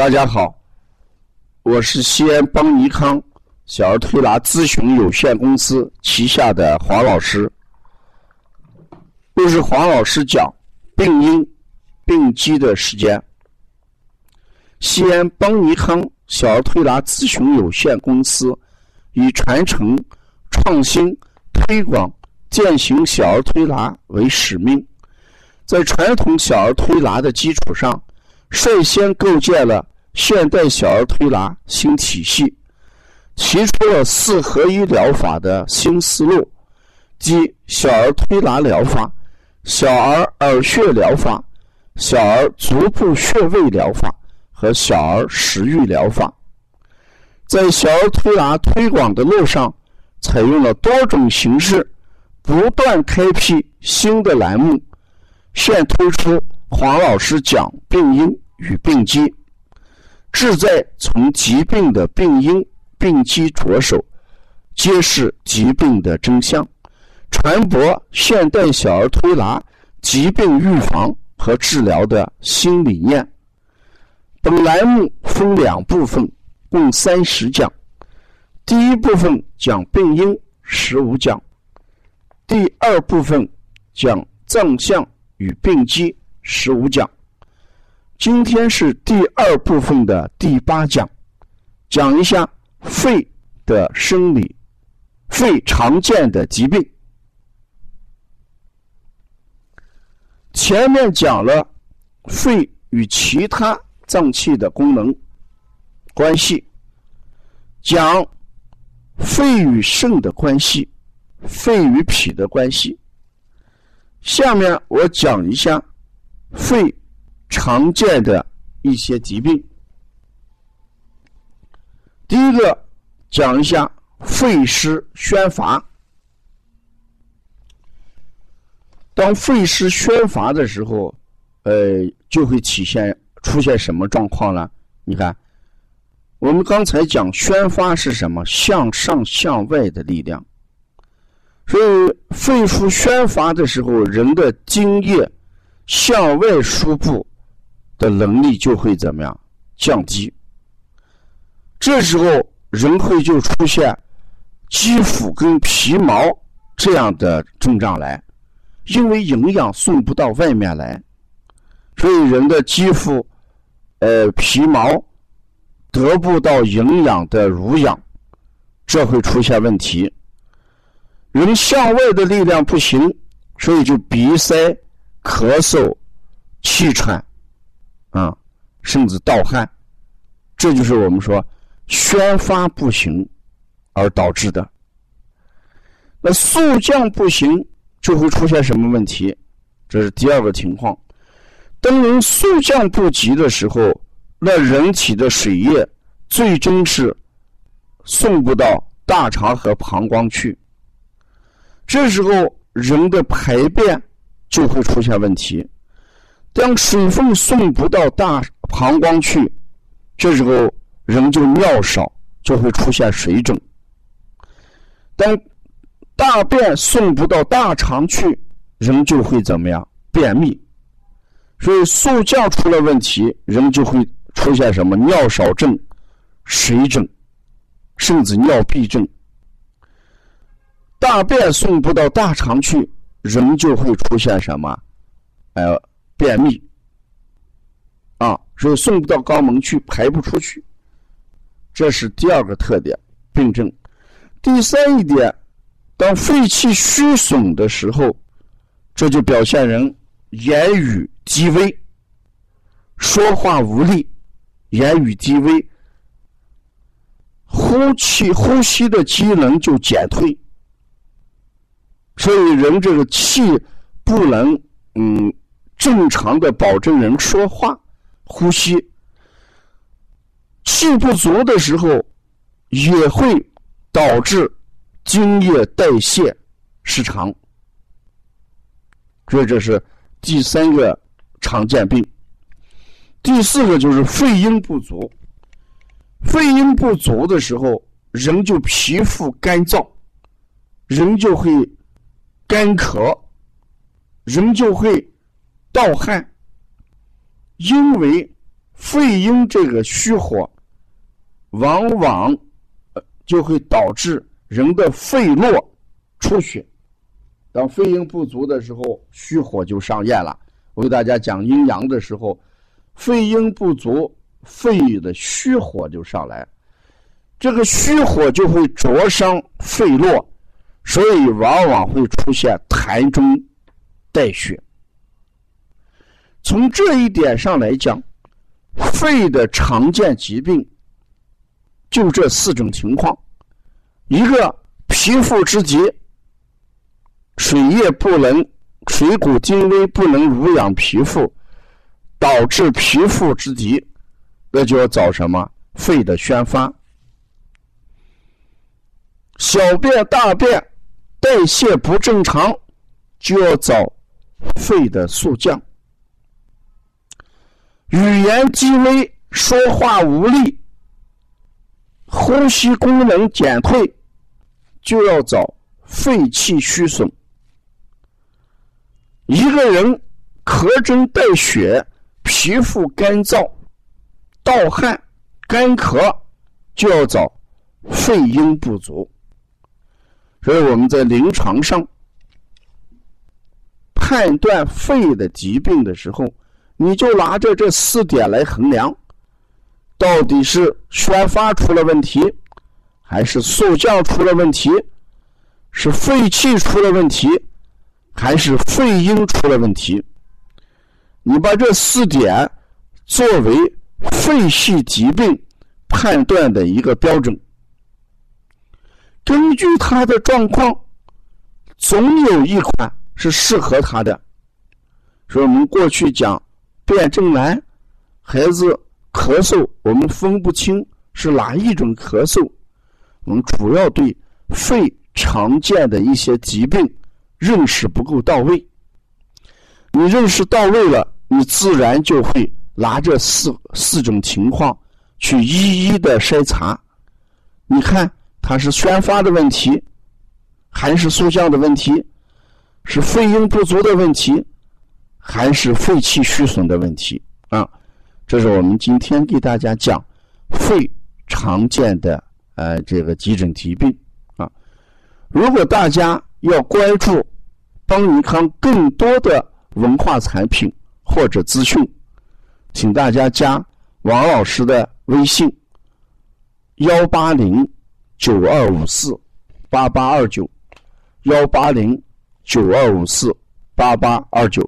大家好，我是西安邦尼康小儿推拿咨询有限公司旗下的黄老师。又是黄老师讲病因、病机的时间。西安邦尼康小儿推拿咨询有限公司以传承、创新、推广、践行小儿推拿为使命，在传统小儿推拿的基础上。率先构建了现代小儿推拿新体系，提出了四合一疗法的新思路，即小儿推拿疗法、小儿耳穴疗法、小儿足部穴位疗法和小儿食欲疗法。在小儿推拿推广的路上，采用了多种形式，不断开辟新的栏目，现推出。黄老师讲病因与病机，志在从疾病的病因、病机着手，揭示疾病的真相，传播现代小儿推拿疾病预防和治疗的新理念。本栏目分两部分，共三十讲。第一部分讲病因，十五讲；第二部分讲脏象与病机。十五讲，今天是第二部分的第八讲，讲一下肺的生理，肺常见的疾病。前面讲了肺与其他脏器的功能关系，讲肺与肾的关系，肺与脾的关系。下面我讲一下。肺常见的一些疾病，第一个讲一下肺湿宣发。当肺湿宣发的时候，呃，就会体现出现什么状况呢？你看，我们刚才讲宣发是什么？向上向外的力量。所以肺腑宣发的时候，人的津液。向外输布的能力就会怎么样降低？这时候人会就出现肌肤跟皮毛这样的症状来，因为营养送不到外面来，所以人的肌肤、呃皮毛得不到营养的濡养，这会出现问题。人向外的力量不行，所以就鼻塞。咳嗽、气喘，啊，甚至盗汗，这就是我们说宣发不行而导致的。那速降不行，就会出现什么问题？这是第二个情况。当人速降不及的时候，那人体的水液最终是送不到大肠和膀胱去。这时候人的排便。就会出现问题。当水分送不到大膀胱去，这时候人就尿少，就会出现水肿。当大便送不到大肠去，人就会怎么样？便秘。所以速降出了问题，人就会出现什么尿少症、水肿，甚至尿闭症。大便送不到大肠去。人就会出现什么？呃，便秘啊，所以送不到肛门去，排不出去。这是第二个特点病症。第三一点，当肺气虚损的时候，这就表现人言语低微，说话无力，言语低微，呼气呼吸的机能就减退。所以，人这个气不能嗯正常的保证人说话、呼吸，气不足的时候，也会导致精液代谢失常。所以，这是第三个常见病。第四个就是肺阴不足。肺阴不足的时候，人就皮肤干燥，人就会。干咳，人就会盗汗，因为肺阴这个虚火，往往就会导致人的肺络出血。当肺阴不足的时候，虚火就上炎了。我给大家讲阴阳的时候，肺阴不足，肺的虚火就上来，这个虚火就会灼伤肺络，所以往往会出现痰中带血。从这一点上来讲，肺的常见疾病就这四种情况：一个皮肤之疾，水液不能。水谷精微不能濡养皮肤，导致皮肤之疾，那就要找什么肺的宣发。小便大便代谢不正常，就要找肺的速降。语言积微，说话无力，呼吸功能减退，就要找肺气虚损。一个人咳针带血，皮肤干燥、盗汗、干咳，就要找肺阴不足。所以我们在临床上判断肺的疾病的时候，你就拿着这四点来衡量，到底是宣发出了问题，还是速降出了问题，是肺气出了问题。还是肺阴出了问题，你把这四点作为肺系疾病判断的一个标准，根据他的状况，总有一款是适合他的。所以我们过去讲辨证难，孩子咳嗽，我们分不清是哪一种咳嗽，我们主要对肺常见的一些疾病。认识不够到位，你认识到位了，你自然就会拿这四四种情况去一一的筛查。你看，它是宣发的问题，还是速降的问题？是肺阴不足的问题，还是肺气虚损的问题？啊，这是我们今天给大家讲肺常见的呃这个急诊疾病啊。如果大家要关注。帮你看更多的文化产品或者资讯，请大家加王老师的微信：幺八零九二五四八八二九，幺八零九二五四八八二九。